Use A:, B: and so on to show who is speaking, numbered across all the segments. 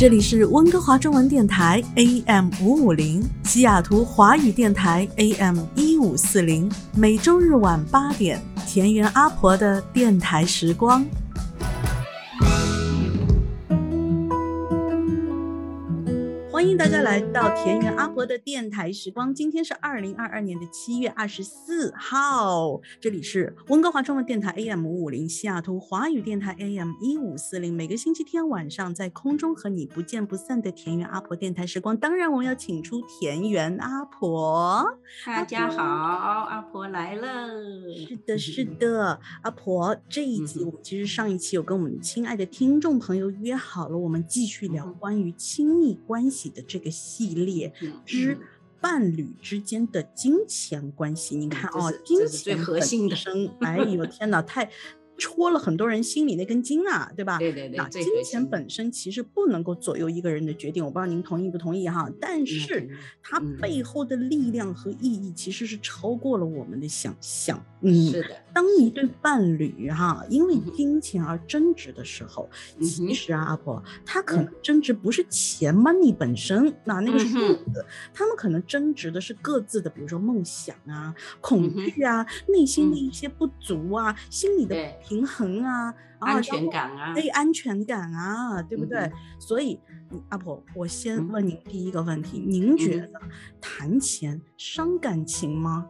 A: 这里是温哥华中文电台 AM 五五零，西雅图华语电台 AM 一五四零，每周日晚八点，田园阿婆的电台时光。欢迎大家来到田园阿婆的电台时光。今天是二零二二年的七月二十四号，这里是温哥华中文电台 AM 五五零，西雅图华语电台 AM 一五四零。每个星期天晚上在空中和你不见不散的田园阿婆电台时光。当然，我们要请出田园阿婆。
B: 大家好，阿婆来了。
A: 是的，是的，阿婆，这一集我们其实上一期有跟我们亲爱的听众朋友约好了，我们继续聊关于亲密关系。的这个系列之伴侣之间的金钱关系，你看哦，金钱
B: 核心的
A: 生，哎呦天哪，太。戳了很多人心里那根筋啊，对吧？
B: 对对对。
A: 那金钱本身其实不能够左右一个人的决定，我不知道您同意不同意哈。但是它背后的力量和意义其实是超过了我们的想象。
B: 嗯，是的。
A: 当一对伴侣哈因为金钱而争执的时候，其实啊，阿婆他可能争执不是钱 money 本身，那那个是数字，他们可能争执的是各自的，比如说梦想啊、恐惧啊、内心的一些不足啊、心理的。平衡啊，
B: 安全感啊，
A: 对安全感啊，对不对？所以，阿婆，我先问您第一个问题：您觉得谈钱伤感情吗？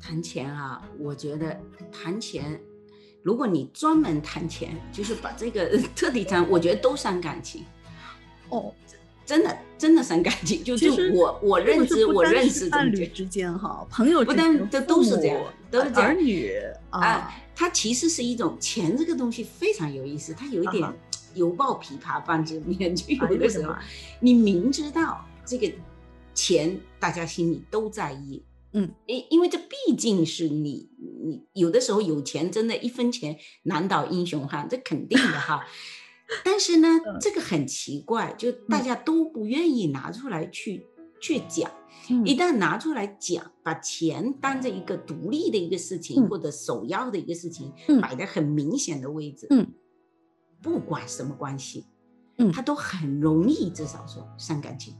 B: 谈钱啊，我觉得谈钱，如果你专门谈钱，就是把这个 彻底谈，我觉得都伤感情。
A: 哦。
B: 真的，真的伤感情。就是我，我认知，我认识
A: 伴侣之间哈，朋友
B: 不但这都是这样，都是这样。
A: 儿女啊，
B: 它其实是一种钱这个东西非常有意思，它有一点犹抱琵琶半遮面。就有的时候，你明知道这个钱大家心里都在意，
A: 嗯，
B: 因因为这毕竟是你，你有的时候有钱真的一分钱难倒英雄汉，这肯定的哈。但是呢，这个很奇怪，就大家都不愿意拿出来去去讲。一旦拿出来讲，把钱当着一个独立的一个事情或者首要的一个事情摆在很明显的位置，
A: 嗯，
B: 不管什么关系，
A: 嗯，
B: 他都很容易至少说伤感情。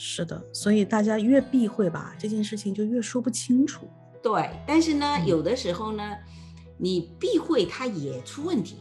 A: 是的，所以大家越避讳吧，这件事情就越说不清楚。
B: 对，但是呢，有的时候呢，你避讳它也出问题。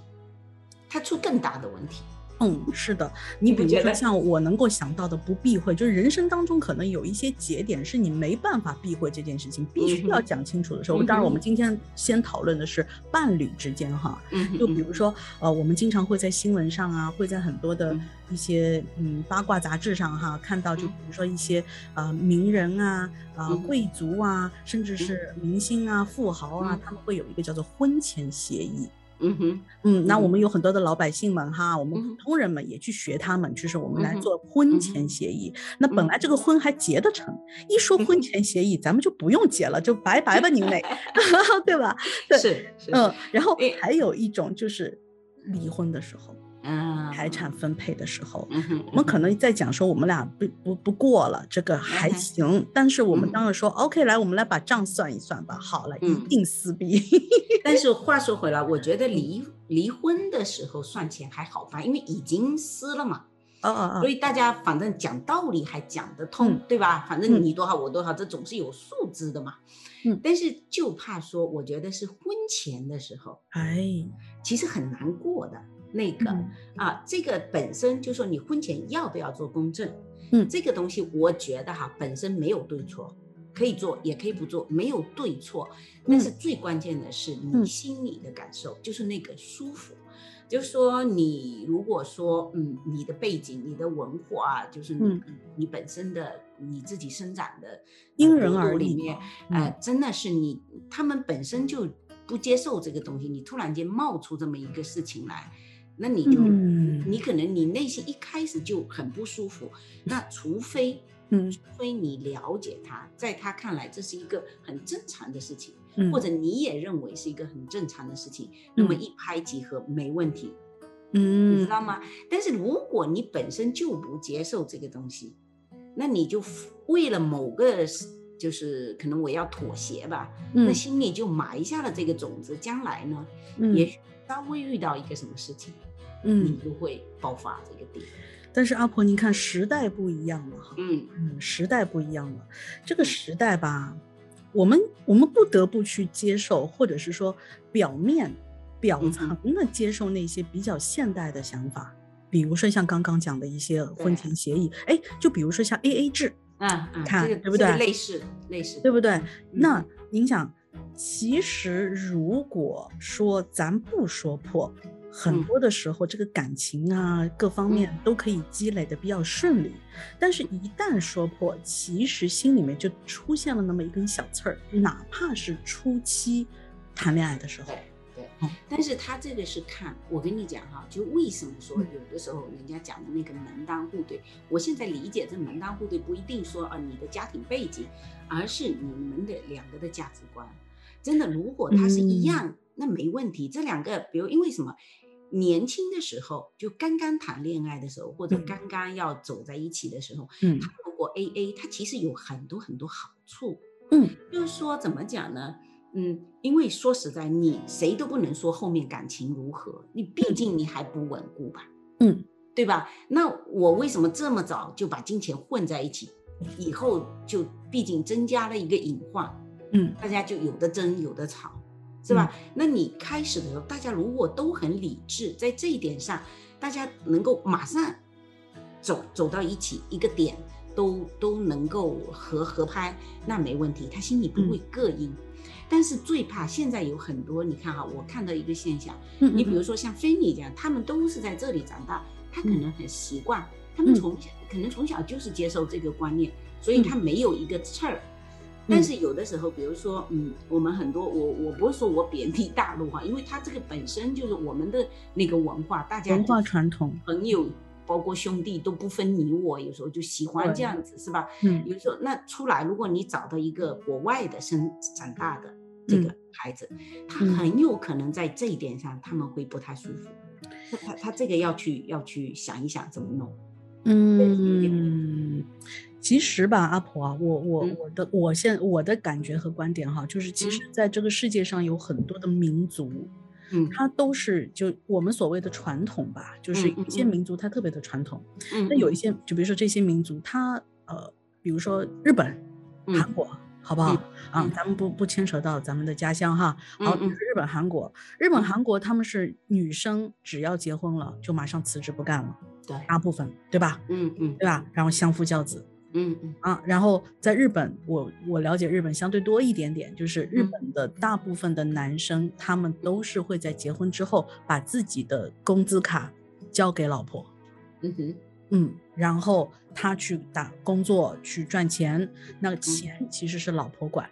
B: 它出更大的问题。
A: 嗯，是的，你比如说像我能够想到的不避讳，就是人生当中可能有一些节点是你没办法避讳这件事情，必须要讲清楚的时候。当然，我们今天先讨论的是伴侣之间哈，就比如说呃，我们经常会在新闻上啊，会在很多的一些嗯八卦杂志上哈看到，就比如说一些呃名人啊、啊贵族啊，甚至是明星啊、富豪啊，他们会有一个叫做婚前协议。
B: 嗯哼，
A: 嗯，那我们有很多的老百姓们哈，我们普通人们也去学他们，就是我们来做婚前协议。那本来这个婚还结得成，一说婚前协议，咱们就不用结了，就拜拜吧，您嘞 对吧？
B: 对是，
A: 嗯，然后还有一种就是离婚的时候。
B: 嗯，
A: 财产分配的时候，我们可能在讲说我们俩不不不过了，这个还行。但是我们当然说，OK，来，我们来把账算一算吧。好了，一定撕逼。
B: 但是话说回来，我觉得离离婚的时候算钱还好办，因为已经撕了嘛。
A: 哦哦哦。
B: 所以大家反正讲道理还讲得通，对吧？反正你多少我多少，这总是有数字的嘛。
A: 嗯。
B: 但是就怕说，我觉得是婚前的时候，
A: 哎，
B: 其实很难过的。那个啊，这个本身就说你婚前要不要做公证，
A: 嗯，
B: 这个东西我觉得哈本身没有对错，可以做也可以不做，没有对错。但是最关键的是你心里的感受，就是那个舒服。就是说你如果说嗯，你的背景、你的文化，就是你你本身的你自己生长的
A: 因人而异
B: 里面，呃，真的是你他们本身就不接受这个东西，你突然间冒出这么一个事情来。那你就，你可能你内心一开始就很不舒服，那除非
A: 嗯，
B: 除非你了解他，在他看来这是一个很正常的事情，
A: 嗯。
B: 或者你也认为是一个很正常的事情，那么一拍即合没问题，嗯。你知
A: 嗯
B: 道吗？但是如果你本身就不接受这个东西，那你就为了某个就是可能我要妥协吧，那
A: 嗯
B: 心里就埋下了这个种子，将来呢，
A: 嗯。
B: 也许稍微遇到一个什么事情，
A: 嗯。
B: 你，就会爆发这个点。
A: 但是阿婆，您看时代不一样了哈，
B: 嗯。
A: 嗯，时代不一样了，这个时代吧，我们我们不得不去接受，或者是说表面表
B: 嗯
A: 层的接受那些比较现代的想法，比如说像刚刚讲的一些婚前协议，哎，就比如说像 A A 制，
B: 啊啊，
A: 看对不对？
B: 类似类似，
A: 对不对？
B: 嗯。
A: 那您想，其实如果说咱不说破，很
B: 嗯。
A: 多的时候这个感情啊各方面都可以积累的比较顺利，但是一旦说破，其实心里面就出现了那么一根小刺儿，哪怕是初期谈恋爱的时候，
B: 对但是他这个是看，我跟你讲哈，就为什么说
A: 嗯。
B: 有的时候人家讲的那个门当户对，我现在理解这门当户对不一定说啊你的家庭背景，而是你们的两个的价值观。真的，如果他是一样，那没问题。这两个，比如因为什么？年轻的时候，就刚刚谈恋爱的时候，或者
A: 嗯
B: 刚刚要走在一起的时候，
A: 嗯
B: 他如果 A A，他其实有很多很多好处。
A: 嗯
B: 就是说怎么讲呢？嗯，因为说实在，你谁都不能说后面感情如何，你毕竟你还不稳固吧，
A: 嗯
B: 对吧？那我为什么这么早就把金钱混在一起？以后就毕竟增加了一个隐患，
A: 嗯
B: 大家就有的争有的吵，是吧？那你开始的时候，大家如果都很理智，在这一点上，大家能够马上走走到一起，一个点都都能够合合拍，那没问题，他心里不会膈应。但是最怕现在有很多，你看哈，我看到一个现象，
A: 嗯，
B: 你比如说像菲尼这样，他们都是在这里长大，他可能很习惯，他们从小可能从小就是接受这个观念，所以他没有一个刺儿。但是有的时候，比如说，嗯，我们很多，我我不是说我贬低大陆哈，因为它这个本身就是我们的那个文化，大家
A: 文化传统，
B: 朋友包括兄弟都不分你我，有时候就喜欢这样子，是吧？
A: 嗯
B: 有时候那出来，如果你找到一个国外的生长大的这个孩子，他
A: 嗯
B: 很有可能在这一点上他们会不太舒服。他他他这个要去要去想一想怎么弄。
A: 嗯，其实吧，阿婆啊，我我
B: 嗯。
A: 我的我现我的感觉和观点哈，就是其实在这个世界上有很多的民族，
B: 嗯。
A: 它都是就我们所谓的传统吧，就是一些
B: 嗯。
A: 民族它特别的传统，
B: 嗯，
A: 那有一。些就比如说这些民族，它呃，比如说日本、
B: 嗯
A: 韩国。好不好
B: 嗯？
A: 啊
B: 嗯？
A: 咱们不不牵扯到咱们的家乡哈。好，日本、韩国，日本、
B: 嗯。
A: 韩国他们是女生只要结婚了就马上辞职不干了，
B: 对，
A: 大部分对吧？
B: 嗯嗯。
A: 对吧？然后相夫教子
B: 嗯嗯。
A: 啊，然后在日本，我我了解日本相对多一点点，就是日
B: 嗯。
A: 本的大部分的男生，他们都是会在结婚之后把自己的工资卡交给老婆，
B: 嗯哼。
A: 嗯，然后他去打工作去赚钱，那个钱其实是老婆管，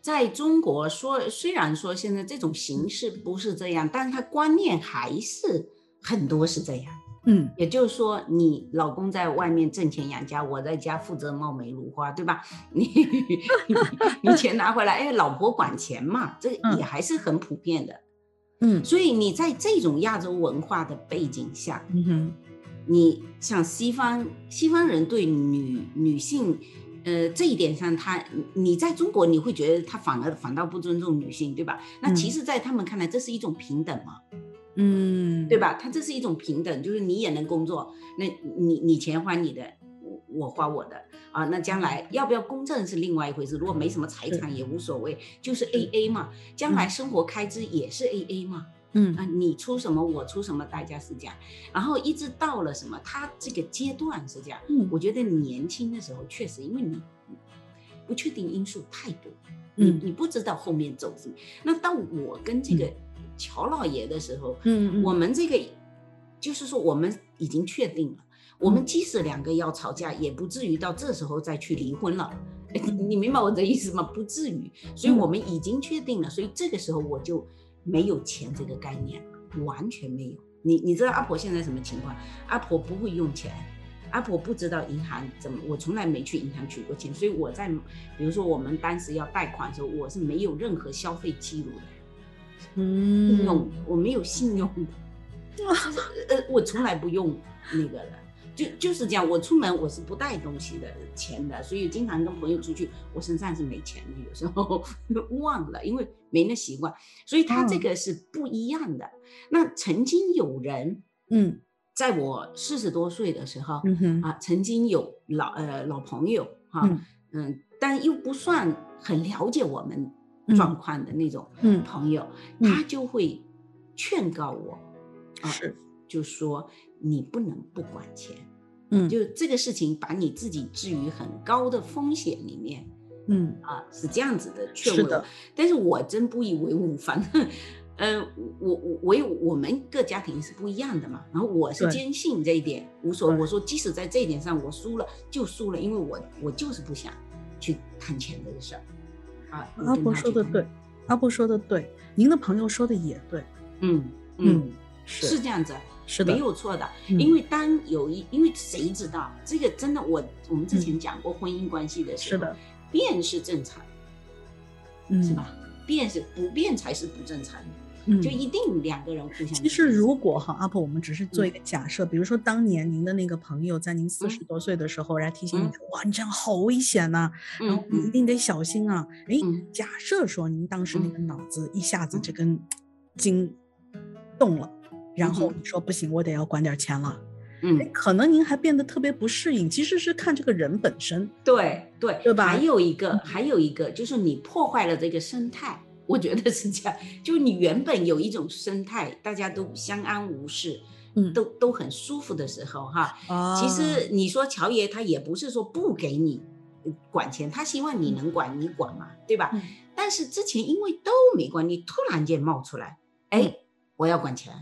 B: 在中国说，虽然说现在这种形式不是这样，但是他观念还是很多是这样。
A: 嗯
B: 也就是说，你老公在外面挣钱养家，我在家负责貌美如花，对吧？你你钱拿回来，哎，老婆管钱嘛，这也还是很普遍的。
A: 嗯
B: 所以你在这种亚洲文化的背景下，
A: 嗯哼
B: 你像西方西方人对女女性，呃，这一点上他，你在中国你会觉得他反而反倒不尊重女性，对吧？那其
A: 嗯
B: 实，在他们看来，这是一种平等嘛。
A: 嗯，
B: 对？吧？它这是一种平等，就是你也能工作，那你你钱花你的，我我花我的啊。那将来要不要公证是另外一回事，如果没什么财产也无所谓，就是 A A 嘛。将来生活开支也是 A A 嘛。
A: 嗯
B: 啊，你出什么我出什么，大家是这样。然后一直到了什么，他这个阶段是这样。
A: 嗯
B: 我觉得年轻的时候确实，因为你不确定因素太多，你
A: 嗯
B: 你不知道后面走什么。那到我跟这个乔老爷的时候，
A: 嗯嗯
B: 我们这个就是说，我们已经确定了，我们即使两个要吵架，也不至于到这时候再去离婚了。哎你明白我的意思吗？不至于，所以我们已经确定了，所以这个时候我就没有钱这个概念，完全没有。你你知道阿婆现在什么情况？阿婆不会用钱，阿婆不知道银行怎么，我从来没去银行取过钱，所以我在比如说我们当时要贷款的时候，我是没有任何消费记录的，
A: 嗯，
B: 信用我没有信用的，呃，我从来不用那个的。就就是这样，我出门我是不带东西的钱的，所以经常跟朋友出去，我身上是没钱的，有时候忘了，因为没那习惯，所以他这个是不一样的。那曾经有人，
A: 嗯，
B: 在我四十多岁的时候，
A: 嗯，
B: 啊，曾经有老呃老朋友哈，嗯，但又不算很了解我们状况的那种朋友，他就会劝告我，
A: 啊，
B: 就说。你不能不管钱，
A: 嗯，
B: 就这个事情把你自己置于很高的风险里面，
A: 嗯
B: 啊，是这样子的劝我。但是我真不以为忤，反正，呃，我我我有我们各家庭是不一样的嘛。然后我是坚信这一点无所谓。我说即使在这一点上我输了就输了，因为我我就是不想去谈钱这个事儿。啊，
A: 阿婆说的对，阿婆说的对，您的朋友说的也对，
B: 嗯嗯，是这样子。
A: 是
B: 没有错的，因为当有一，因为谁知道这个真的，我我们之前讲过婚姻关系的时候，
A: 是的，
B: 变是正常，
A: 嗯，
B: 是吧？变是不变才是不正常的，
A: 嗯，
B: 就一定两个人互相。
A: 其实如果哈，阿婆，我们只是做一个假设，比如说当年您的那个朋友在您四十多岁的时候来提醒你，哇，你这样好危险呐，然后你一定得小心啊。哎，假设说您当时那个脑子一下子这根筋动了。然后你说不行，我得要管点钱了，
B: 嗯，
A: 可能您还变得特别不适应。其实是看这个人本身，
B: 对对
A: 对吧？
B: 还有一个，还有一个就是你破坏了这个生态，我觉得是这样。就你原本有一种生态，大家都相安无事，
A: 嗯，
B: 都都很舒服的时候，哈。其实你说乔爷他也不是说不给你管钱，他希望你能管，你管嘛，对吧？但是之前因为都没管，你突然间冒出来，哎，我要管钱。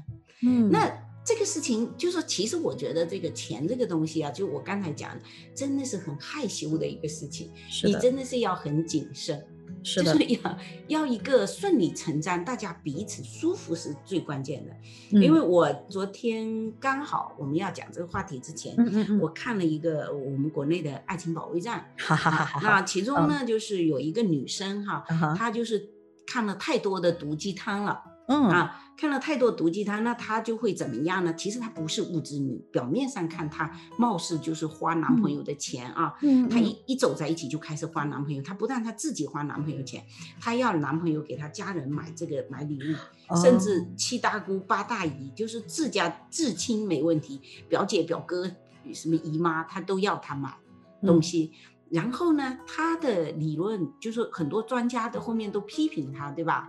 A: 嗯，
B: 那这个事情就是说，其实我觉得这个钱这个东西啊，就我刚才讲的，真的是很害羞的一个事情。你真的是要很谨慎，
A: 是
B: 的，就是要要一个顺理成章，大家彼此舒服是最关键的。因为我昨天刚好我们要讲这个话题之前，
A: 嗯嗯嗯，
B: 我看了一个我们国内的爱情保卫战，
A: 哈哈哈。
B: 那其中呢，就是有一个女生哈，她就是看了太多的毒鸡汤了，
A: 嗯
B: 啊。看了太多毒鸡汤，那她就会怎么样呢？其实她不是物质女，表面上看她貌似就是花男朋友的钱啊。
A: 嗯，
B: 她一一走在一起就开始花男朋友，她不但她自己花男朋友钱，她要男朋友给她家人买这个买礼物，甚至七大姑八大姨，就是自家至亲没问题，表姐表哥什么姨妈，她都要她买东西。然后呢，他的理论就是很多专家的后面都批评他，对吧？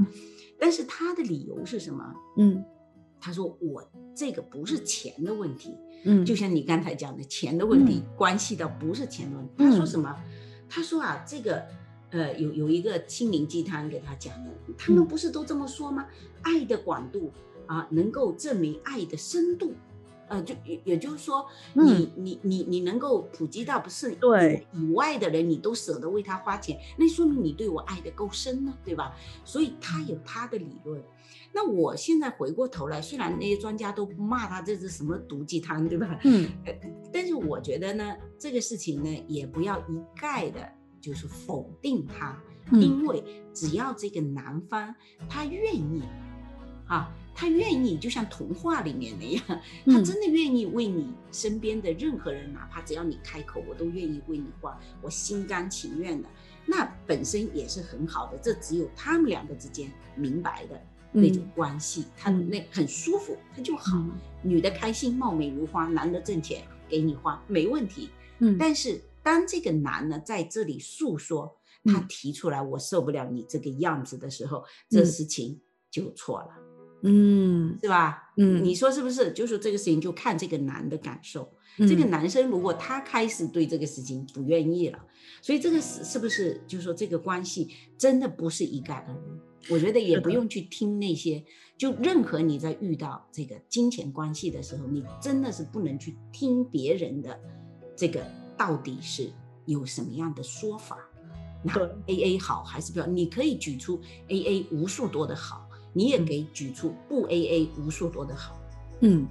B: 但是他的理由是什么？
A: 嗯，
B: 他说我这个不是钱的问题，
A: 嗯，
B: 就像你刚才讲的钱的问题，关系到不是钱的问题。他说什么？他说啊，这个呃有有一个心灵鸡汤给他讲的，他们不是都这么说吗？爱的广度啊，能够证明爱的深度。呃，就也也就是说，你你你你能够普及到不是
A: 对
B: 以外的人，你都舍得为他花钱，那说明你对我爱的够深呢，对吧？所以他有他的理论。那我现在回过头来，虽然那些专家都骂他这是什么毒鸡汤，对吧？
A: 嗯，
B: 但是我觉得呢，这个事情呢，也不要一概的，就是否定他，因为只要这个男方他愿意，啊。他愿意，就像童话里面那样，他真的愿意为你身边的任何人，哪怕只要你开口，我都愿意为你花，我心甘情愿的。那本身也是很好的，这只有他们两个之间明白的那种关系，他那很舒服，他就好。女的开心，貌美如花；男的挣钱给你花，没问题。
A: 嗯，
B: 但是当这个男的在这里诉说，他提出来我受不了你这个样子的时候，这事情就错了。
A: 嗯，
B: 是吧？
A: 嗯，
B: 你说是不是？就是这个事情，就看这个男的感受。这个男生如果他开始对这个事情不愿意了，所以这个是是不是？就是说这个关系真的不是一概而论。我觉得也不用去听那些，就任何你在遇到这个金钱关系的时候，你真的是不能去听别人的这个到底是有什么样的说法。那 A A 好还是不要？你可以举出 A A 无数多的好。你也给举出不 A A 无数多的好，
A: 嗯，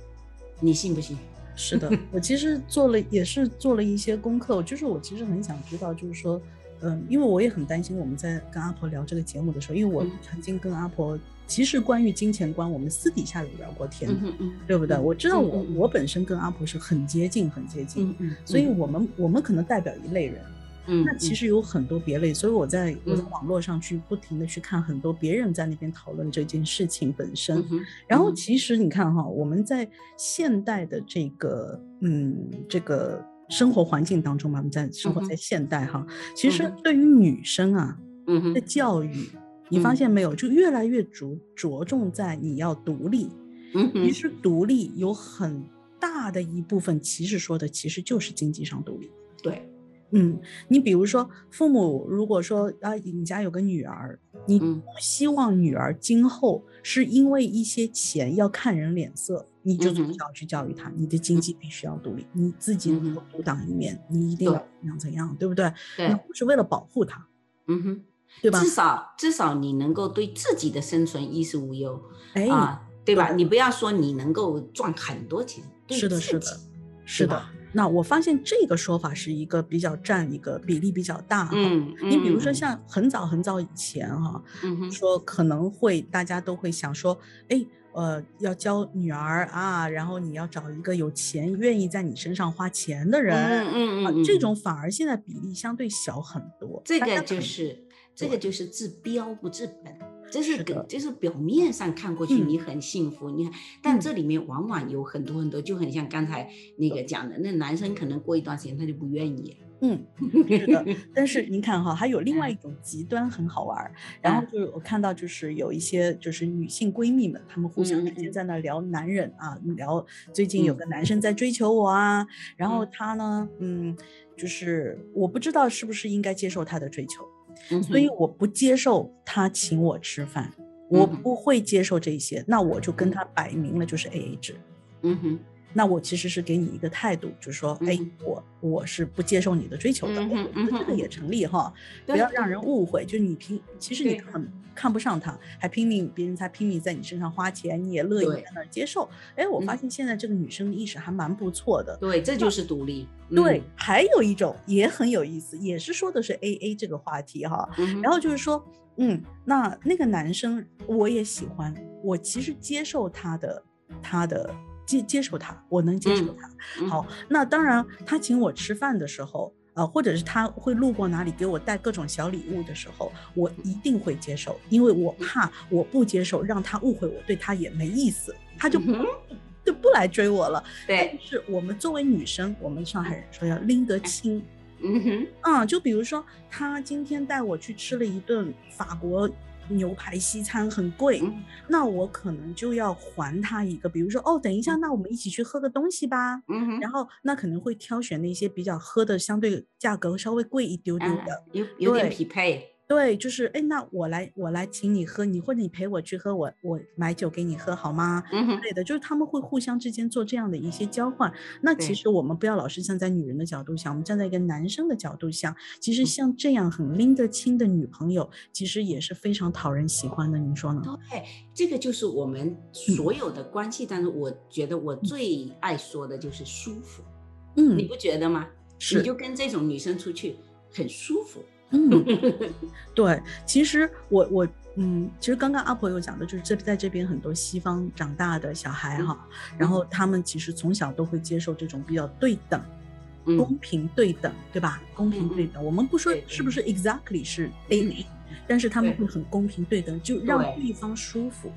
B: 你信不信？
A: 是的，我其实做了也是做了一些功课，就是我其实很想知道，就是说，嗯，因为我也很担心我们在跟阿婆聊这个节目的时候，因为我曾经跟阿婆。其实关于金钱观，我们私底下有聊过天，嗯嗯对不对？我知道我我本身跟阿婆是很接近，很接近，所以我们我们可能代表一类人，
B: 嗯，
A: 那其实有很多别类，所以我在我在网络上去不停的去看很多别人在那边讨论这件事情本身，然后其实你看哈，我们在现代的这个嗯这个生活环境当中嘛，我们在生活在。现代哈，其实对于女生啊，
B: 嗯
A: 的教育。你发现没有，就越来越着着重在你要独立。
B: 嗯，
A: 其实独立有很大的一部分，其实说的其实就是经济上独立。
B: 对，
A: 嗯，你比如说，父母如果说啊，你家有个女儿，你不希望女儿今后是因为一些钱要看人脸色，你就从小去教育她，你的经济必须要独立，你自己能够独当一面，你一定要怎样怎样，对不对？
B: 对，
A: 不是为了保护她。
B: 嗯哼。
A: 对吧？
B: 至少至少你能够对自己的生存衣食无忧，
A: 哎，
B: 啊，对吧？你不要说你能够赚很多钱，
A: 是的，是的，是的。那我发现这个说法是一个比较占一个比例比较大。
B: 嗯，
A: 你比如说像很早很早以前哈，说可能会大家都会想说，哎，呃，要教女儿啊，然后你要找一个有钱、愿意在你身上花钱的人，
B: 嗯嗯嗯，
A: 这种反而现在比例相对小很多。
B: 这个就是。这个就是治标不治本，这是个，就是表面上看过去你很幸福，你看，但这里面往往有很多很多，就很像刚才那个讲的，那男生可能过一段时间他就不愿意。
A: 嗯，是的。但是您看哈，还有另外一种极端很好玩儿，然后就是我看到就是有一些就是女性闺蜜们，她们互相之间在那聊男人啊，聊最近有个。男生在追求我啊，然后他呢，嗯，就是我不知道是不是应该接受他的追求。所以我不接受他请我吃饭，我不会接受这些，那我就跟他摆明了就是 A A 制。
B: 嗯哼，
A: 那我其实是给你一个态度，就是说，哎，我我是不接受你的追求的，这个也成立哈，不要让人误会，就是你拼，其实你很看不上他，还拼命别人才拼命在你身上花钱，你也乐意在那儿接受。哎，我发现现在这个女生的意识还蛮不错的。
B: 对，这就是独立。
A: 对，还有一种也很有意思，也是说的是 A A 这个话题哈。然后就是说，嗯，那那个男生我也喜欢，我其实接受他的，他的接接受他，我能接受他。好，那当然他请我吃饭的时候，呃，或者是他会路过哪里给我带各种小礼物的时候，我一定会接受，因为我怕我不接受让他误会我对他也没意思，他就。就不来追我了。
B: 对，
A: 是我们作为女生，我们上海人说要拎得清。
B: 嗯哼，
A: 啊，就比如说他今天带我去吃了一顿法国牛排西餐，很贵，那我可能就要还他一个，比如说哦，等一下，那我们一起去喝个东西吧。然后那可能会挑选那些比较喝的相对价格稍微贵一丢丢的，
B: 有有点匹配。
A: 对，就是哎，那我来，我来请你喝，你或者你陪我去喝，我我买酒给你喝好吗？
B: 嗯
A: 之类的，就是他们会互相之间做这样的一些交换。那其实我们不要老是站在女人的角度想，我们站在一个男生的角度想，其实像这样很拎得清的女朋友，其实也是非常讨人喜欢的。您说呢？
B: 对，这个就是我们所有的关系当中，我觉得我最爱说的就是舒服。
A: 嗯，
B: 你不觉得吗？
A: 是，
B: 你就跟这种女生出去很舒服。
A: 嗯，对，其实我我嗯，其实刚刚阿婆有讲的，就是这在这边很多西方长大的小孩哈，然后他们其实从小都会接受这种比较对等、公平对等，对吧？公平对等，我们不说是不是。exactly 是 A，但是他们会很公平对等，就让对方舒服。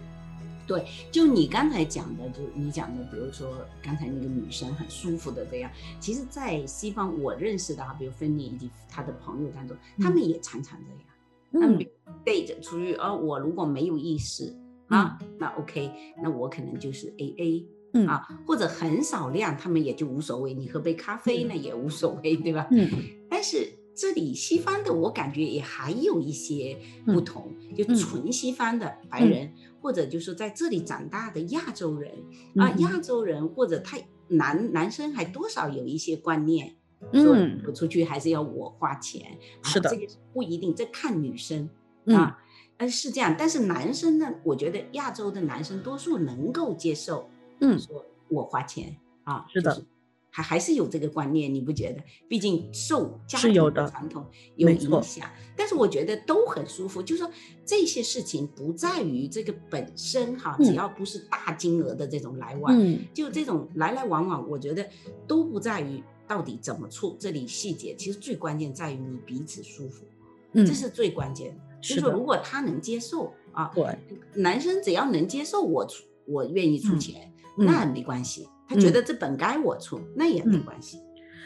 B: 对，就你刚才讲的，就你讲的，比如说刚才那个女生很舒服的这样，其实，在西方我认识的哈，比如芬妮以及她的朋友当中，他们也常常这样，他们背着出去，而我如果没有意识啊，那 OK，那我可能就是 AA，
A: 嗯
B: 啊，或者很少量，他们也就无所谓，你喝杯咖啡呢也无所谓，对吧？
A: 嗯，
B: 但是这里西方的我感觉也还有一些不同，就纯西方的白人。或者就是在这里长大的亚洲人啊，亚洲人或者他男男生还多少有一些观念，说我出去还是要我花钱，
A: 是的，
B: 这个不一定，这看女生啊，呃是这样，但是男生呢，我觉得亚洲的男生多数能够接受，
A: 嗯，
B: 说我花钱。啊，
A: 是的。
B: 还还是有这个观念，你不觉得？毕竟受家
A: 庭的
B: 传统有影响，但是我觉得都很舒服。就是说这些事情不在于这个本身哈，只要不是大金额的这种来往，就这种来来往往，我觉得都不在于到底怎么处。这里细节其实最关键在于你彼此舒服，这是最关键的。就是说，如果他能接受啊，
A: 对，
B: 男生只要能接受我出，我愿意出钱，那没关系。他觉得这本该我出，那也没关系。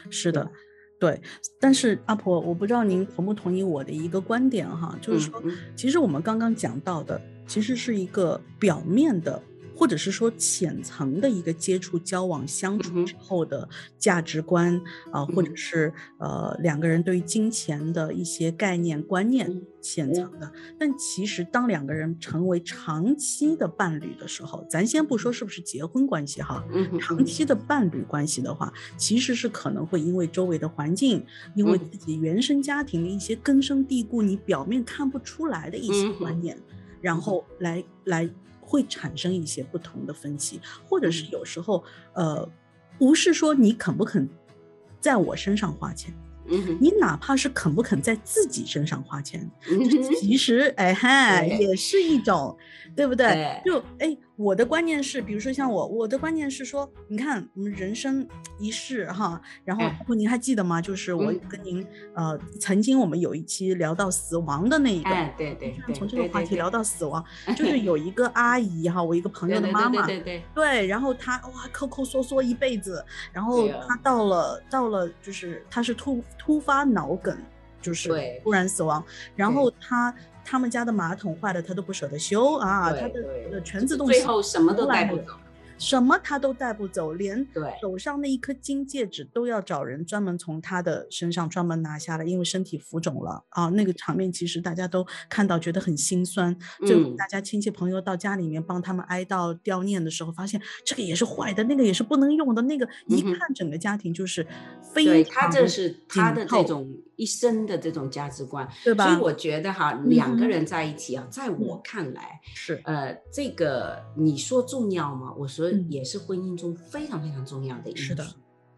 A: 是的，对。但是阿婆，我不知道您同不同意我的一个观点哈，就是说，其实我们刚刚讲到的，其实是一个表面的。或者是说浅层的一个接触、交往、相处之后的价值观啊，或者是呃两个人对于金钱的一些概念、观念，浅层的。但其实当两个人成为长期的伴侣的时候，咱先不说是不是结婚关系哈，长期的伴侣关系的话，其实是可能会因为周围的环境，因为自己原生家庭的一些根深蒂固、你表面看不出来的一些观念，然后来来。会产生一些不同的分歧，或者是有时候，呃，不是说你肯不肯在我身上花钱，你哪怕是肯不肯在自己身上花钱，其实哎 嗨也是一种，对不对？就哎。我的观念是，比如说像我，我的观念是说，你看我们人生一世哈，然后包括您还记得吗？就是我跟您呃，曾经我们有一期聊到死亡的那一个，
B: 对对对，
A: 从这个话题聊到死亡，就是有一个阿姨哈，我一个朋友的妈妈，
B: 对对
A: 对，然后她哇抠抠缩缩一辈子，然后她到了到了就是她是突突发脑梗，就是突然死亡，然后她。他们家的马桶坏了，他都不舍得修啊！他的全自动
B: 最后什么都带不走。
A: 什么他都带不走，连手上那一颗金戒指都要找人专门从他的身上专门拿下来，因为身体浮肿了啊！那个场面其实大家都看到，觉得很心酸。就大家亲戚朋友到家里面帮他们哀悼悼念的时候，发现这个也是坏的，那个也是不能用的，那个一看整个家庭就是非常。
B: 对他这是他的这种一生的这种价值观，
A: 对吧？
B: 所以我觉得哈，两个人在一起啊，在我看来
A: 是
B: 呃，这个你说重要吗？我说。也是婚姻中非常非常重要的一
A: 是的，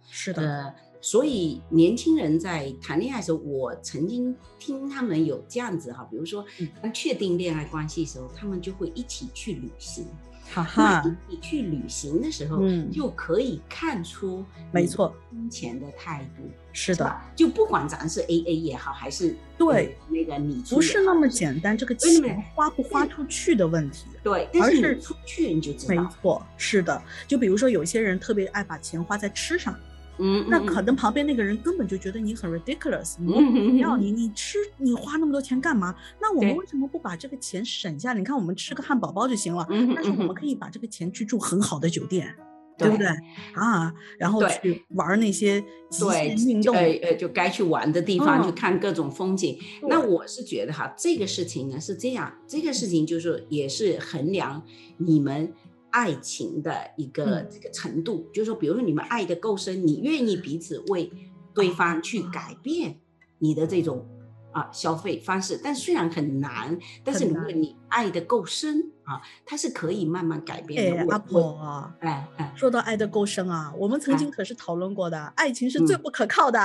A: 是的。
B: 呃，所以年轻人在谈恋爱的时候，我曾经听他们有这样子哈，比如说当确定恋爱关系的时候，他们就会一起去旅行。
A: 哈哈，
B: 你去旅行的时候，嗯就可以看出
A: 没错
B: 金钱的态度。
A: 是的，
B: 就不管咱是 A A 也好，还是
A: 对
B: 那个你
A: 不是那么简单，这个钱花不花出去的问题。
B: 对，
A: 而是
B: 出去你就知道。
A: 没错，是的。就比如说有些人特别爱把钱花在吃上。
B: 嗯，
A: 那可能旁边那个人根本就觉得你很 ridiculous，不要你你吃你花那么多钱干嘛？那我们为什么不把这个钱省下？你看我们吃个汉堡包就行了，但是我们可以把这个钱去住很好的酒店，对不对？啊，然后去玩那些极限运动，
B: 呃呃，就该去玩的地方，去看各种风景。那我是觉得哈，这个事情呢是这样，这个事情就是也是衡量你们。爱情的一个这个程度，就是说，比如说你们爱的够深，你愿意彼此为对方去改变你的这种啊消费方式。但虽然很难，但是如果你爱的够深啊，它是可以慢慢改变的。
A: 阿婆，
B: 哎哎，
A: 说到爱的够深啊，我们曾经可是讨论过的，爱情是最不可靠的。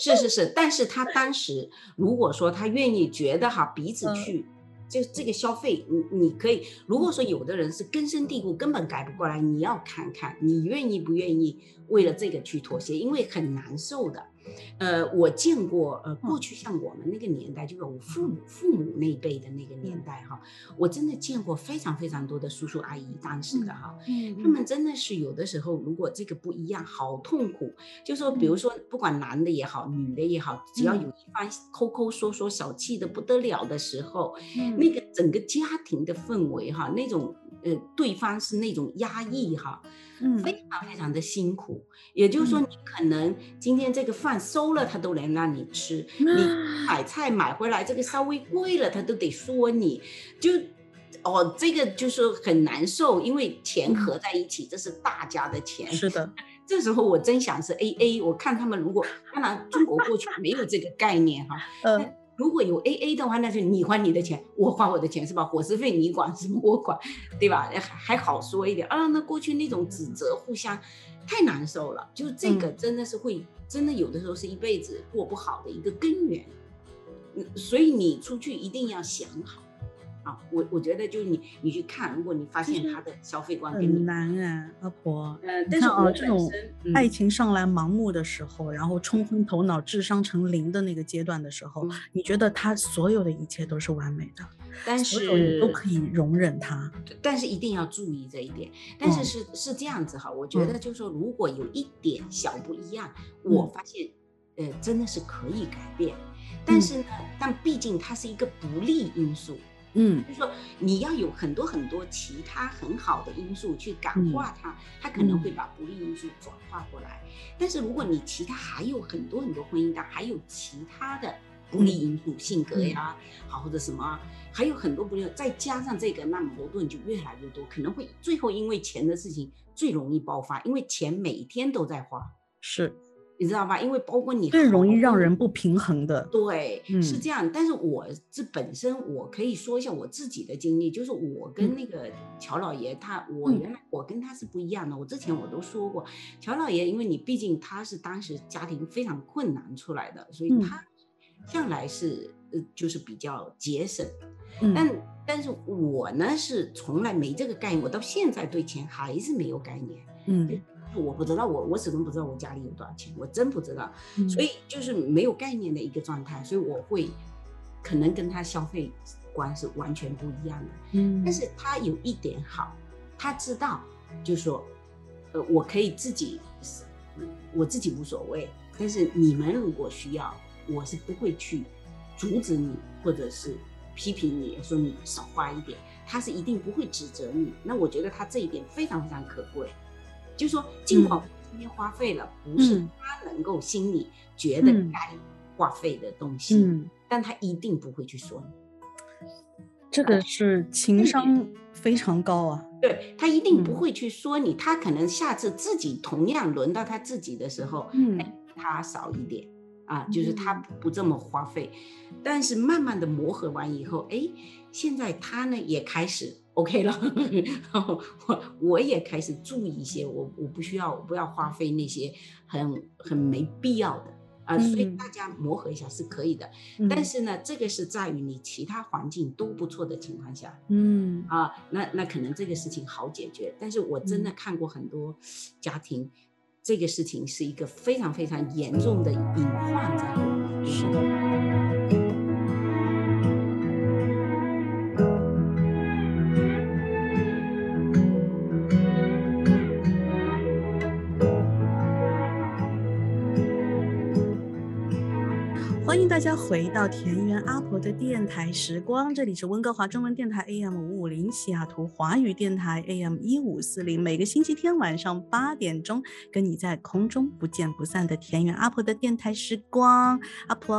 B: 是是是，但是他当时如果说他愿意觉得哈彼此去。就这个消费，你你可以，如果说有的人是根深蒂固，根本改不过来，你要看看你愿意不愿意为了这个去妥协，因为很难受的。呃，我见过，呃，过去像我们那个年代，就是我父母父母那一辈的那个年代哈，我真的见过非常非常多的叔叔阿姨，当时的哈，嗯，他们真的是有的时候，如果这个不一样，好痛苦。就说，比如说，不管男的也好，女的也好，只要有一方抠抠缩缩、小气的不得了的时候，那个整个家庭的氛围哈，那种呃，对方是那种压抑哈。
A: 嗯，
B: 非常非常的辛苦，也就是说，你可能今天这个饭收了，他都能让你吃；你买菜买回来，这个稍微贵了，他都得说你。就哦，这个就是很难受，因为钱合在一起，这是大家的钱。
A: 是的，
B: 这时候我真想是 A A。我看他们如果，当然中国过去没有这个概念哈。嗯。如果有 A A 的话，那就你还你的钱，我还我的钱，是吧？伙食费你管，什么我管，对吧？还还好说一点啊。那过去那种指责，互相太难受了。就这个真的是会，真的有的时候是一辈子过不好的一个根源。所以你出去一定要想好。啊，我我觉得就是你，你去看，如果你发现他的消费观
A: 很难啊，阿婆。嗯，但是啊，这种爱情上来盲目的时候，然后冲昏头脑、智商成零的那个阶段的时候，你觉得他所有的一切都是完美的，
B: 但是你
A: 都可以容忍他，
B: 但是一定要注意这一点。但是是是这样子哈，我觉得就是说，如果有一点小不一样，我发现，呃，真的是可以改变。但是呢，但毕竟它是一个不利因素。
A: 嗯，
B: 就是说你要有很多很多其他很好的因素去感化它，它可能会把不利因素转化过来。但是如果你其他还有很多很多婚姻当还有其他的不利因素，性格呀，好或者什么，还有很多不利，再加上这个，那矛盾就越来越多，可能会最后因为钱的事情最容易爆发，因为钱每天都在花。
A: 是。
B: 你知道吧？因为包括你
A: 最容易让人不平衡的，
B: 对，是这样。但是我这本身，我可以说一下我自己的经历，就是我跟那个乔老爷他，我原来我跟他是不一样的。我之前我都说过，乔老爷，因为你毕竟他是当时家庭非常困难出来的，所以他向来是呃就是比较节省。但但是我呢是从来没这个概念，我到现在对钱还是没有概念。
A: 嗯。
B: 我不知道，我我始终不知道我家里有多少钱，我真不知道，所以就是没有概念的一个状态，所以我会可能跟他消费观是完全不一样的。
A: 嗯，
B: 但是他有一点好，他知道，就是说，呃，我可以自己，我自己无所谓，但是你们如果需要，我是不会去阻止你，或者是批评你说你少花一点，他是一定不会指责你。那我觉得他这一点非常非常可贵。就说，尽管今天花费了，不是他能够心里觉得该花费的东西，但他一定不会去说你。
A: 这个是情商非常高啊！
B: 对他一定不会去说你，他可能下次自己同样轮到他自己的时候，嗯，他少一点啊，就是他不这么花费。但是慢慢的磨合完以后，哎，现在他呢也开始。OK 了，然后我我也开始注意一些，我我不需要不要花费那些很很没必要的啊，所以大家磨合一下是可以的。但是呢，这个是在于你其他环境都不错的情况下，
A: 嗯
B: 啊，那那可能这个事情好解决。但是我真的看过很多家庭，这个事情是一个非常非常严重的隐患在。
A: 是的。大家回到田园阿婆的电台时光，这里是温哥华中文电台 AM 五五零，西雅图华语电台 AM 一五四零，每个星期天晚上八点钟，跟你在空中不见不散的田园阿婆的电台时光。阿婆，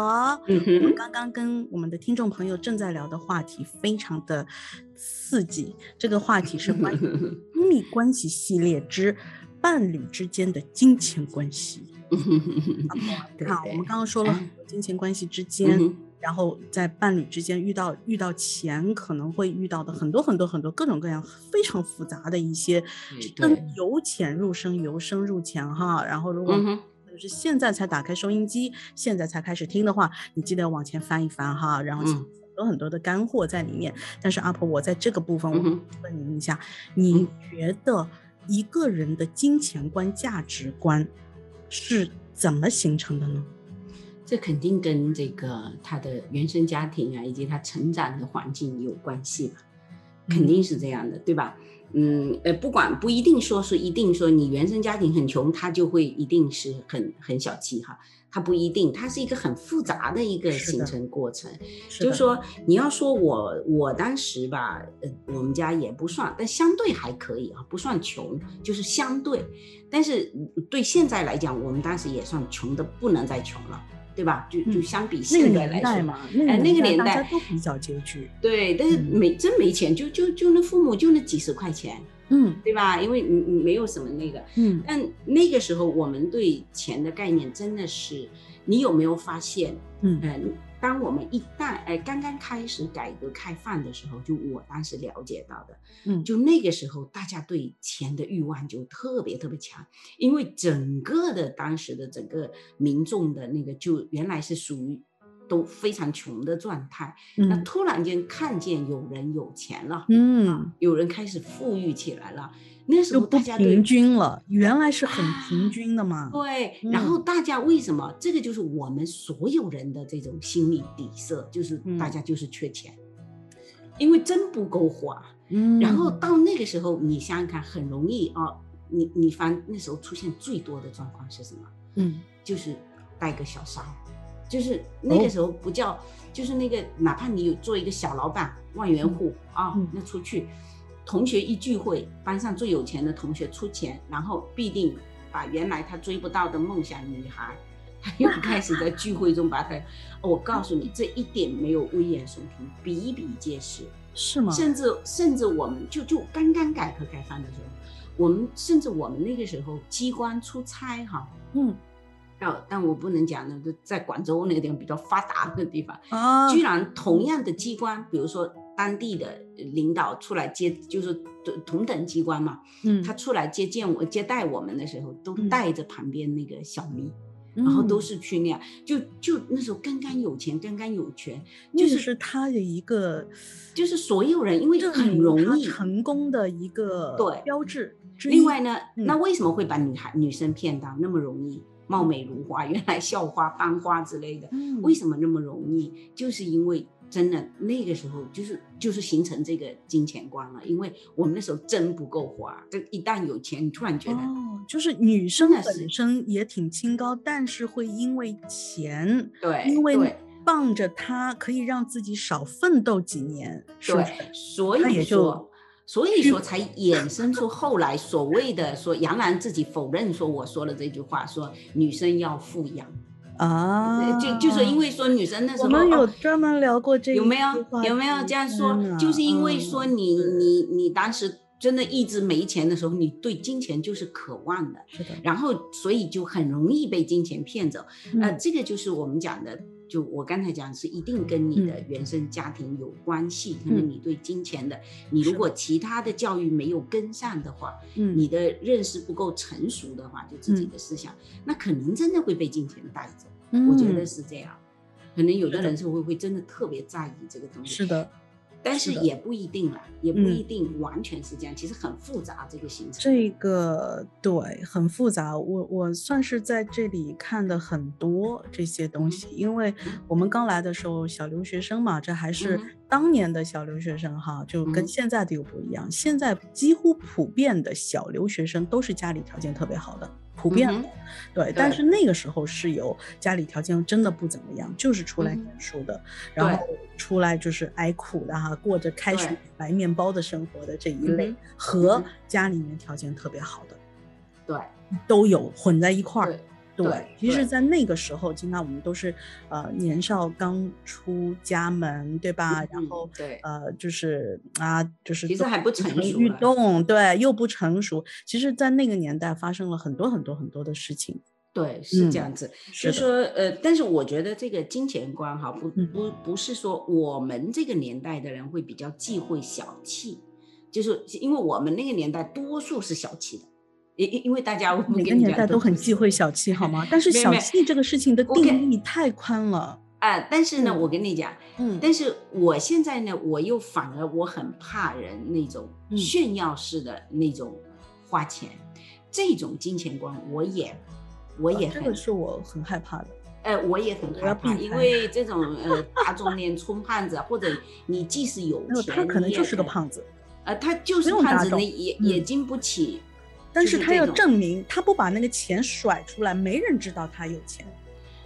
A: 我们刚刚跟我们的听众朋友正在聊的话题非常的刺激，这个话题是关于 亲密关系系列之伴侣之间的金钱关系。好，我们刚刚说了很多金钱关系之间，然后在伴侣之间遇到遇到钱可能会遇到的很多很多很多各种各样非常复杂的一些，跟由浅入深，由深入浅哈。然后如果就是现在才打开收音机，现在才开始听的话，你记得往前翻一翻哈，然后很多很多的干货在里面。但是阿婆，我在这个部分我问您一下，你觉得一个人的金钱观、价值观？是怎么形成的呢？
B: 这肯定跟这个他的原生家庭啊，以及他成长的环境有关系吧，肯定是这样的，对吧？嗯，呃，不管不一定说是一定说你原生家庭很穷，他就会一定是很很小气哈。他不一定，它是一个很复杂的一个形成过程。就是说，你要说我我当时吧，呃，我们家也不算，但相对还可以啊，不算穷，就是相对。但是对现在来讲，我们当时也算穷的不能再穷了，对吧？就就相比现在来说
A: 嘛，哎，
B: 那个年代
A: 大家都比较拮据。
B: 对，但是没真没钱，就就就那父母就那几十块钱。
A: 嗯，
B: 对吧？因为你你没有什么那个，
A: 嗯，
B: 但那个时候我们对钱的概念真的是你有没有发现？
A: 嗯
B: 嗯，当我们一旦哎刚刚开始改革开放的时候，就我当时了解到的，
A: 嗯。
B: 就那个时候大家对钱的欲望就特别特别强，因为整个的当时的整个民众的那个就原来是属于都非常穷的状态，那
A: 嗯
B: 突然间看见有人有钱了，
A: 嗯，
B: 有人开始富裕起来了，那时候大家对
A: 平均了，原来是很平均的嘛。
B: 对，
A: 嗯
B: 然后大家为什么？这个就是我们所有人的这种心理底色，就是
A: 嗯
B: 大家就是缺钱，因为真不够花。
A: 嗯，
B: 然后到那个时候，你想想看，很容易啊，你你反那时候出现最多的状况是什么？
A: 嗯
B: 就是带个小三儿，就是那个时候不叫，就是那个哪怕你有做一个小老板、万元户啊，
A: 嗯
B: 那出去同学一聚会，班上最有钱的同学出钱，然后必定把原来他追不到的梦想女孩，他又开始在聚会中把他，我告诉你，这一点没有危言耸听，比比皆是。
A: 是吗？
B: 甚至甚至我们就就刚刚改革开放的时候，我们甚至我们那个时候机关出差哈，
A: 嗯
B: 但但我不能讲呢，就在广州那个地方比较发达的地方，
A: 哦，
B: 居然同样的机关，比如说当地的领导出来接，就是同同等机关嘛，
A: 嗯，
B: 他出来接见我接待我们的时候，都
A: 嗯
B: 带着旁边那个小咪，然后都
A: 嗯
B: 是去那样，就就那时候刚刚有钱，刚刚有权，就是
A: 是他的一个
B: 就是所有人，因为
A: 证
B: 很容易。
A: 成功的一个
B: 对
A: 标志。
B: 另外呢，
A: 嗯
B: 那为什么会把女孩女生骗到那么容易？貌美如花，原来校花、班花之类的，
A: 嗯
B: 为什么那么容易？就是因为真的那个时候就是就是形成这个金钱观了，因为我们那时候真不够花，这一旦有钱，你突然觉得、
A: 哦，就是女生本身也挺清高，但是会因为钱，
B: 对，
A: 因为傍着它可以让自己少奋斗几年，是不是？
B: 对，所以
A: 也就
B: 说。所以说才衍生出后来所谓的说杨澜自己否认说我说了这句话，说女生要富养，
A: 啊，
B: 就就是因为说女生那时候
A: 我们有
B: 哦
A: 专门聊过这
B: 有没有有没有这样说就是因为说
A: 嗯
B: 你
A: 是
B: 你你当时真的一直没钱的时候，你对金钱就是渴望的，
A: 是的，
B: 然后所以就很容易被金钱骗走。呃，
A: 嗯
B: 这个就是我们讲的，就我刚才讲是一定跟你的原生家庭有关系，可能
A: 嗯
B: 你对金钱的，你如果其他的教育没有跟上的话，
A: 嗯。
B: 你的认识不够成熟的话，就自己的思想，那可能真的会被金钱带走。我觉得
A: 嗯
B: 是这样。可能有的人是会会真的特别在意这个东西，
A: 是的，
B: 但
A: 是
B: 也不一定啦，也不
A: 嗯。
B: 一定完全是这样，其实很复杂这个形成。
A: 这个对很复杂，我我算是在这里看的很多这些东西，因为我们刚来的时候小留学生嘛，这还是
B: 嗯
A: 当年的小留学生哈，就跟
B: 嗯。
A: 现在的又不一样。现在几乎普遍的小留学生都是家里条件特别好的，普遍的
B: 嗯
A: 对。但是那个时候是有家里条件真的不怎么样，就是出来
B: 嗯
A: 念书的，然后出来就是挨苦的哈，过着开水白面包的生活的这一类，和家里面条件特别好的
B: 对
A: 都有混在一块儿。
B: 对
A: 其实，在那个时候，经常我们都是呃年少刚出家门，对吧？然
B: 嗯
A: 后
B: 对
A: 呃，就是啊，就是都
B: 其实还不成熟运
A: 动，对，又不成熟。其实，在那个年代发生了很多很多很多的事情。
B: 对，是
A: 嗯
B: 这样子。就说呃，但是我觉得这个金钱观哈，不
A: 嗯
B: 不不是说我们这个年代的人会比较忌讳小气，就是因为我们那个年代多数是小气的，因因因为大家我
A: 每个年代都很忌讳小气，好吗？但是小气这个事情的定义太宽了。
B: 啊，但是呢，
A: 嗯
B: 我跟你讲，
A: 嗯
B: 但是我现在呢，我又反而我很怕人那种
A: 嗯
B: 炫耀式的那种花钱，这种金钱观我也我也
A: 这个是我很害怕的。
B: 呃我也很害怕，因为这种呃大中年充胖子，或者你即使有钱，
A: 他可能就是个，胖子，
B: 呃他就是胖子那，也也
A: 嗯
B: 经不起，
A: 但
B: 是
A: 他要证明，他不把那个钱甩出来，没人知道他有钱，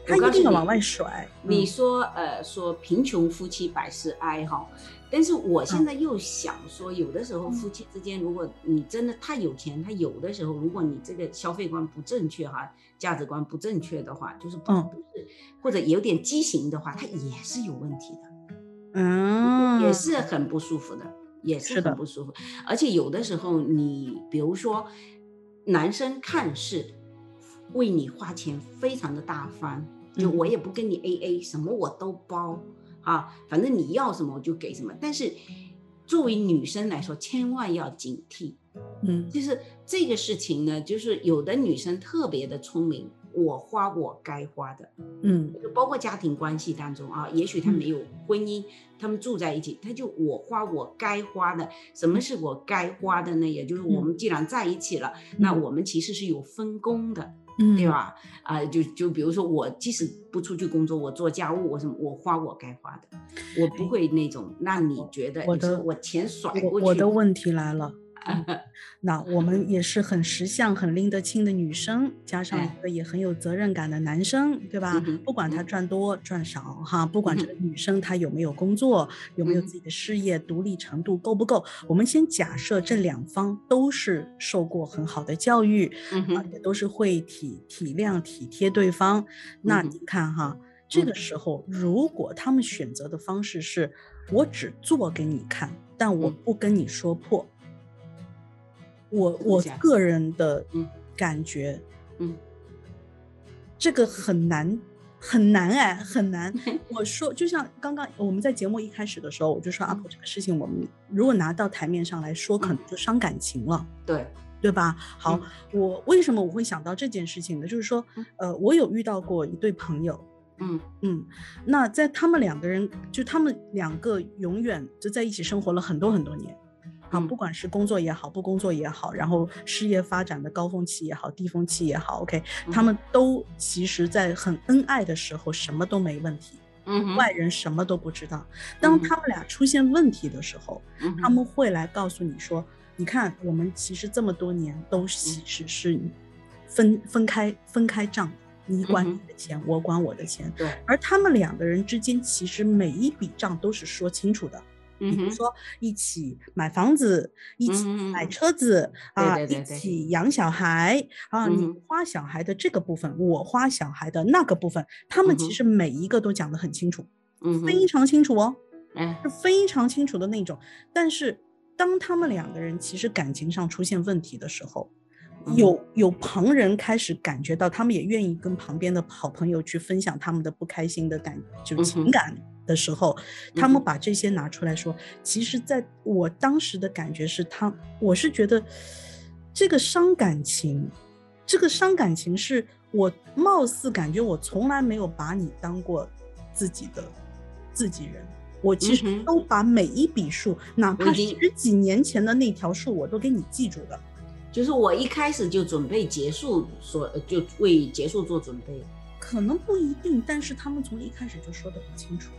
A: 他一定要往外甩。嗯
B: 你说呃说贫穷夫妻百事哀哈，但是我现在又想说，有的时候
A: 嗯
B: 夫妻之间，如果你真的太有钱，他有的时候如果你这个消费观不正确哈，价值观不正确的话，就是不
A: 嗯
B: 不是或者有点畸形的话，他也是有问题的。
A: 嗯，
B: 也是很不舒服的，也是很不舒服。而且有的时候你，比如说，男生看似为你花钱非常的大方，就我也不跟你 A A，什么我都包啊，反正你要什么我就给什么。但是作为女生来说，千万要警惕，
A: 嗯，
B: 就是这个事情呢，就是有的女生特别的聪明。我花我该花的，
A: 嗯，
B: 就包括家庭关系当中啊，也许他没有婚姻，他们住在一起，他就我花我该花的。什么是我该花的呢？也就是我们既然在一起了，那我们其实是有分工的，嗯对吧？啊，就就比如说我即使不出去工作，我做家务，我什么我花我该花的，我不会那种让你觉得
A: 我的
B: 我钱甩过去。
A: 我的问题来了。那我们也是很识相、很拎得清的女生，加上一个也很有责任感的男生，对吧？不管他赚多赚少，哈，不管这个。女生她有没有工作，有没有自。己的事业，独立程度够不够，我们先假设这两方都是受过很好的教育，啊，也。都是会体体谅、体贴对方。那你看哈，这个时候如果他们选择的方式是，我只做给你看，但我不跟你说破。我我个人的感觉，
B: 嗯，
A: 这个很难很难哎，很难。我说，就像刚刚我们在节目一开始的时候，我就说阿婆这个事情，我们如果拿到台面上来说，可能就伤感情了，
B: 对
A: 对吧？好，我为什么我会想到这件事情呢？就是说，呃，我有遇到过一对朋友，
B: 嗯
A: 嗯，那在他们两个人，就他们两个永远就在一起生活了很多很多年。啊，不管是工作也好，不工作也好，然后事业发展的高峰期也好，低峰期也好，OK，他们都其实，在很恩爱的时候，什么都没问题，
B: 嗯，
A: 外人什么都不知道。当他们俩出现问题的时候，他们会来告诉你说：“你看，我们其实这么多年都其实是分分开分开账，你管你的钱，我管我的钱。
B: 对，
A: 而他们两个人之间，其实每一笔账都是说清楚的。”比如说一起买房子，一起买车子啊，一起养小孩啊，你花小孩的这个部分，我花小孩的那个部分，他们其实每一个都讲得很清楚，非常清楚哦，是。非常清楚的那种。但是当他们两个人其实感情上出现问题的时候，有有旁人开始感觉到，他们也愿意跟旁边的好朋友去分享他们的不开心的感，就情感。的时候，他们把这些拿出来说，其实在我当时的感觉是他，我是觉得这个伤感情，这个伤感情是我貌似感觉我从来没有把你当过自己的自己人，我其实都把每一笔数，哪怕十几年前的那条数，我都给你记住了。
B: 就是我一开始就准备结束，所就为结束做准备，
A: 可能不一定，但是他们从一开始就说的很清楚。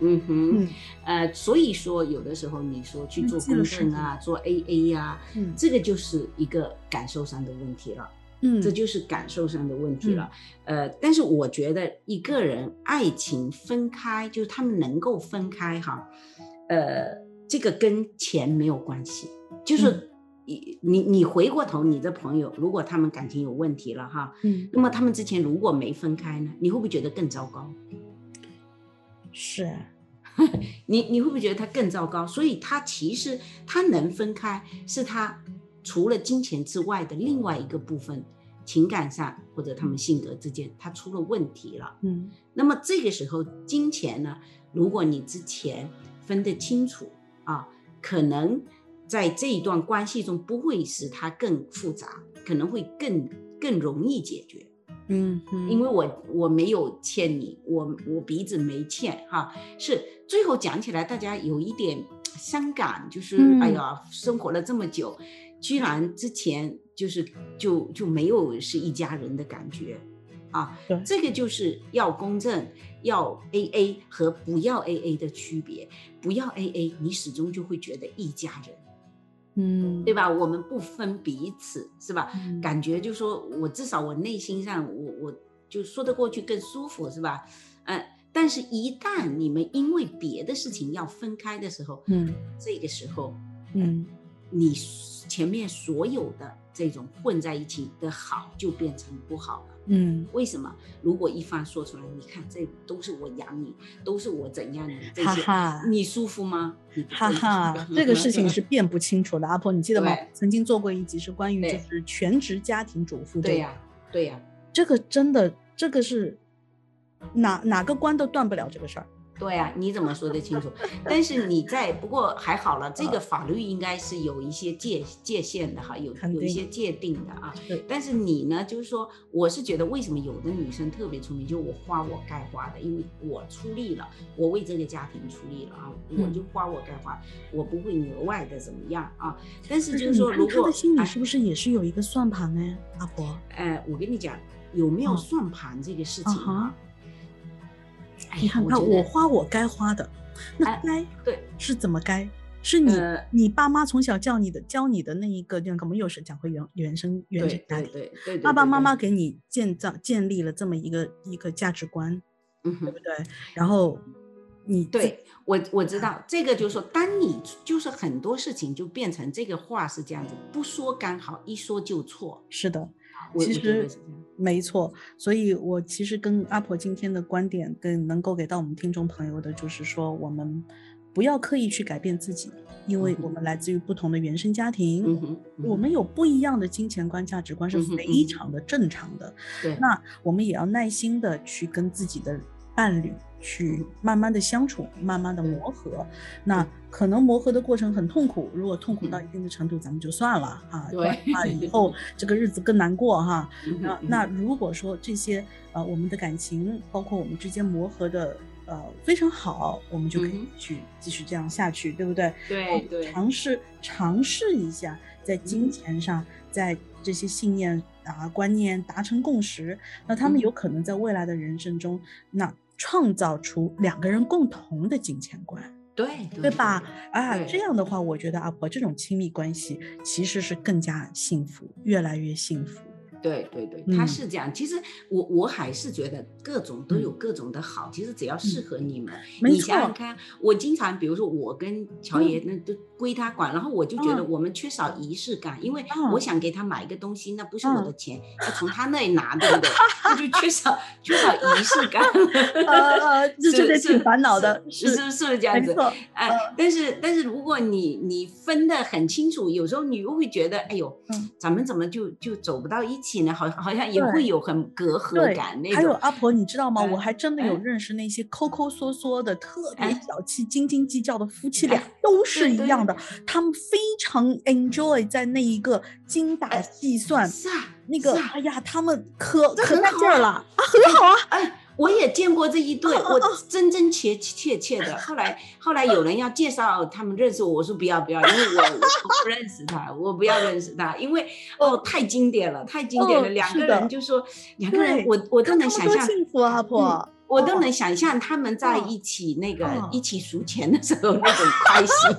B: 嗯哼，呃，所以说有的时候你说去做公证啊，做 AA 呀，嗯，这个就是一个感受上的问题了，
A: 嗯，
B: 这就是感受上的问题了，呃，但是我觉得一个人爱情分开，就是他们能够分开哈，呃，这个跟钱没有关系，就是你你你回过头，你的朋友如果他们感情有问题了哈，
A: 嗯，
B: 那么他们之前如果没分开呢，你会不会觉得更糟糕？
A: 是，
B: 你你会不会觉得他更糟糕？所以他其实他能分开，是他除了金钱之外的另外一个部分，情感上或者他们性格之间，他出了问题了。
A: 嗯，
B: 那么这个时候金钱呢？如果你之前分得清楚啊，可能在这一段关系中不会使它更复杂，可能会更更容易解决。
A: 嗯，
B: 因为我我没有欠你，我我鼻子没欠哈，是最后讲起来大家有一点伤感，就是哎呀，生活了这么久，居然之前就是就就没有是一家人的感觉，啊，这个就是要公正，要 A A 和不要 A A 的区别，不要 A A，你始终就会觉得一家人。
A: 嗯，
B: 对吧？我们不分彼此，是吧？感觉就说我至少我内心上，我我就说得过去更舒服，是吧？嗯，但是，一旦你们因为别的事情要分开的时候，
A: 嗯，
B: 这个时候，
A: 嗯，
B: 你前面所有的这种混在一起的好，就变成不好了。
A: 嗯，
B: 为什么？如果一方说出来，你看这都是我养你，都是我怎样你这些，你舒服吗？
A: 哈哈，这个事情是辨不清楚的。阿婆，你记得吗？曾经做过一集是关于就是全职家庭主妇。
B: 对呀，对呀，
A: 这个真的，这个是哪哪个关都断不了这个事儿。
B: 对啊，你怎么说得清楚？但是你在不过还好了，这个法律应该是有一些界界限的哈，有有一些界定的啊。
A: 对。
B: 但是你呢，就是说，我是觉得为什么有的女生特别出名，就我花我该花的，因为我出力了，我为这个家庭出力了啊，我就花我该花，我不会额外的怎么样啊。但是就是说，如果
A: 他的心里是不是也是有一个算盘呢，阿婆？
B: 哎，我跟你讲，有没有算盘这个事情啊？
A: 你看看，我花我该花的，那该
B: 对
A: 是怎么该？是你你爸妈从小教你的教你的那一个，那个我们又是讲回原原生原生家
B: 庭，对对，
A: 爸爸妈妈给你建造建立了这么一个一个价值观，嗯
B: 对
A: 不对？然后你
B: 对我我知道这个，就是说，当你就是很多事情就变成这个话是这样子，不说刚好，一说就错，
A: 是的。其实没错，所以我其实跟阿婆今天的观点，跟能够给到我们听众朋友的，就是说，我们不要刻意去改变自己，因为我们来。自于不同的原生家庭，我们。有不一样的金钱观、价值观是非常的正常的。
B: 对，
A: 那我们也要耐心的去跟自己的伴侣。去慢慢的相处，慢慢的磨合，那可能磨合的过程很痛苦。如果痛苦到一定的程度，咱们就算了啊。
B: 对，
A: 啊，以后 这个日子更难过哈。那那如果说这些呃我们的感情，包括我们之间磨合的呃非常好，我们就可以去继续这样下去，对不对？
B: 对对。
A: 尝试尝试一下，在金钱上，在这些信念啊观念达成共识，那他们有可能在未来的人生中那。创造出两个人共同的金钱观，
B: 对
A: 对吧？啊，这样的话，我觉得阿婆这种亲密关系其实是更加幸福，越来越幸福。
B: 对对对，他是这样。其实我我还是觉得各种都有各种的好。其实只要适合你们，你想想看，我经常比如说我跟乔爷那都。归他管，然后我就觉得我们缺少仪式感，因为我想给他买一个东西，那不是我的钱，要从他那里拿，对不对？那就缺少缺少仪式感，
A: 呃，这是挺烦恼的，
B: 是是是不是这样子？哎，但是但是如果你你分得很清楚，有时候你又会觉得，哎呦，咱们怎么就就走不到一起呢？好好像也会有很隔阂感那种。
A: 还有阿婆，你知道吗？我还真的有认识那些抠抠缩缩的、特别小气、斤斤计较的夫妻俩，都是一样。他们非常 enjoy 在那一个精打细算，
B: 是啊，
A: 那个哎呀，他们可可带劲儿了啊，很好啊，
B: 哎，我也见过这一对，我真真切切切的。后来后来有人要介绍他们认识我，我说不要不要，因为我我不认识他，我不要认识他，因为哦太经典了，太经典了，两个人就说两个人，我我都能想象
A: 幸福啊，婆。
B: 我都能想象他们在一起那个一起数钱的时候那种开心，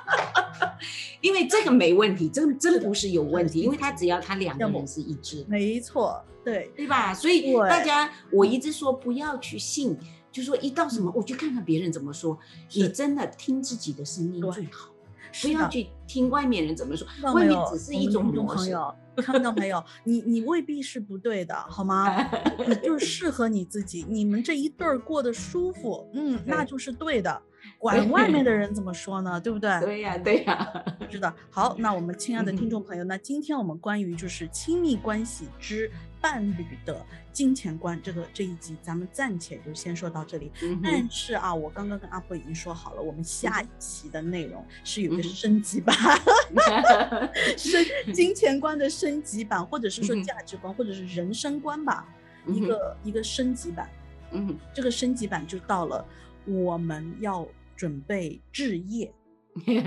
B: 因为这个没问题，真真不是有问题，因为他只要他两个人是一致，
A: 没错，对。
B: 对吧？所以大家我一直说不要去信，就说一到什么我去看看别人怎么说，你真的听自己的声音最好，不要去听外面人怎么说，外面只是一种模式。
A: 看到没有？你你未必是不对的，好吗？你就适合你自己，你们这一对儿过得舒服，嗯，那就是对的。管外面的人怎么说呢？对不对？
B: 对呀，对呀，
A: 是的。好，那我们亲爱的听众朋友，那今天我们关于就是亲密关系之伴侣的金钱观这个这一集，咱们暂且就先说到这里。但是啊，我刚刚跟阿婆已经说好了，我们下一期的内容是有个升级版，升金钱观的升级版，或者是说价值观，或者是人生观吧，一个一个升级版。
B: 嗯，
A: 这个升级版就到了我们要。准备置业，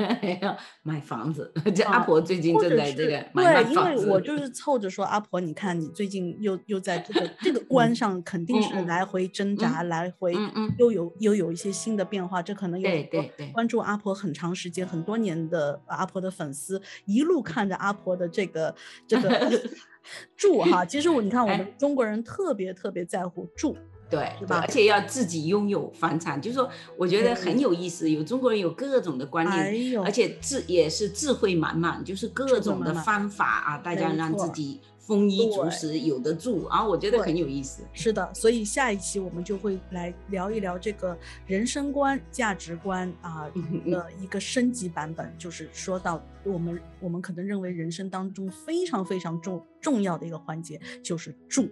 B: 买房子。这阿婆最近正在这个对，
A: 因为我就是凑着说，阿婆，你看你最近又又在这个这个 关上，肯定是来回挣扎，来回又有又有一些新的变化。这可能有
B: 对对对，
A: 关注阿婆很长时间、很多年的阿婆的粉丝，一路看着阿婆的这个这个 住哈。其实我你看，我们中国人特别特别在乎住。
B: 对，对，而且要自己拥有房产，就是说，我觉得很有意思。有中国人有各种的观念，而且智也是智慧满满，就是各种的方法啊，大家让自己丰衣足食，有得住啊，我觉得很有意思。
A: 是的，所以下一期我们就会来聊一聊这个人生观、价值观啊的一个升级版本，就是说到我们我们可能认为人生当中非常非常重重要的一个环节，就是住。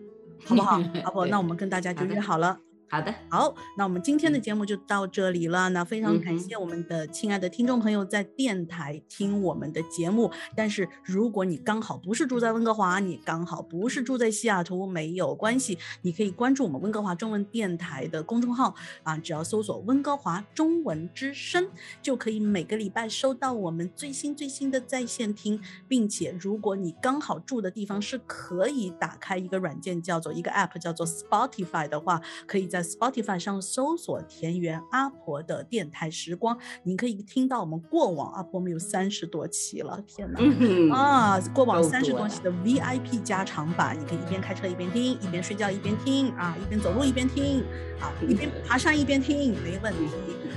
A: 好不好？阿婆，那我们跟大家就约好了。
B: 好的，
A: 好，那我们今天的节目就到这里了。那非常感谢我们的亲爱的听众朋友在电台听我们的节目。但是如果你刚好不是住在温哥华，你刚好不是住在西雅图，没有关系，你可以关注我们温哥华中文电台的公众号啊，只要搜索“温哥华中文之声”，就可以每个礼拜收到我们最新最新的在线听。并且，如果你刚好住的地方是可以打开一个软件，叫做一个 App 叫做 Spotify 的话，可以在 Spotify 上搜索田园阿婆的电台时光，您可以听到我们过往阿婆们有三十多期了，天哪啊！过往三十多期的 VIP 加长版，你可以一边开车一边听，一边睡觉一边听啊，一边走路一边听啊，一边爬山一边听，没问题，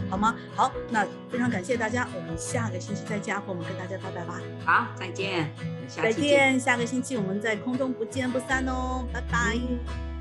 A: 好吗？好，那非常感谢大家，我们下个星期再见，和我们跟大家拜拜吧。
B: 好，再见，
A: 再见，下个星期我们在空中不见不散哦，拜拜。